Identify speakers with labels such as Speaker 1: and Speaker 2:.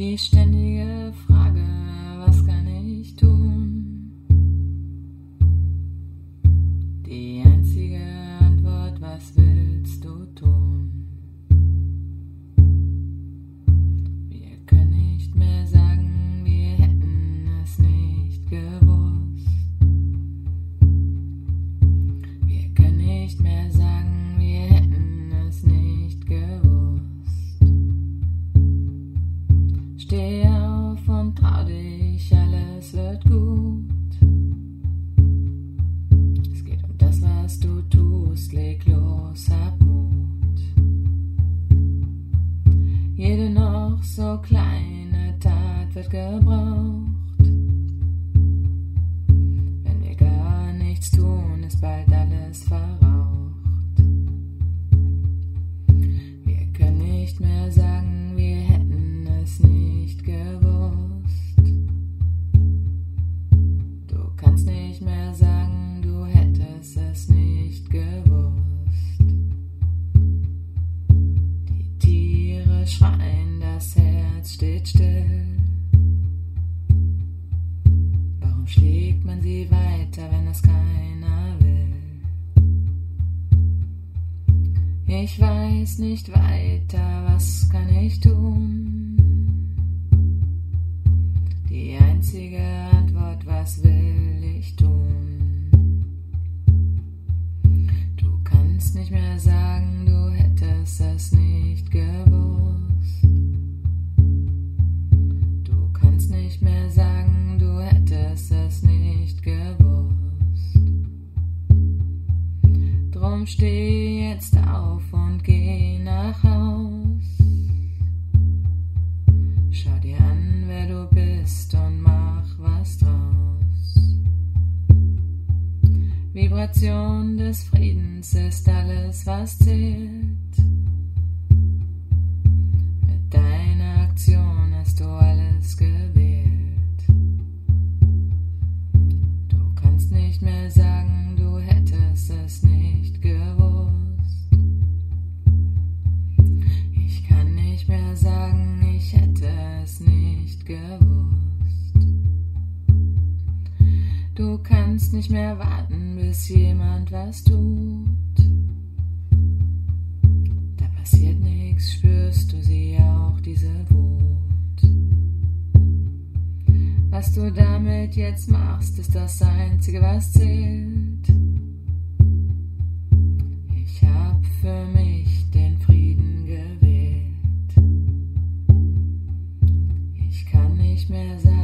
Speaker 1: Die ständige Jede noch so kleine Tat wird gebraucht. Ich weiß nicht weiter, was kann ich tun? Die einzige Antwort, was will ich tun? Du kannst nicht mehr sagen, du hättest es nicht gewusst. Du kannst nicht mehr sagen, du hättest es Drum steh jetzt auf und geh nach Haus. Schau dir an, wer du bist und mach was draus. Vibration des Friedens ist alles, was zählt. Mit deiner Aktion hast du alles gewählt. Du kannst nicht mehr sagen, hättest es nicht gewusst. Ich kann nicht mehr sagen, ich hätte es nicht gewusst. Du kannst nicht mehr warten, bis jemand was tut. Da passiert nichts, spürst du sie auch, diese Wut. Was du damit jetzt machst, ist das Einzige, was zählt. Für mich den Frieden gewählt. Ich kann nicht mehr sagen,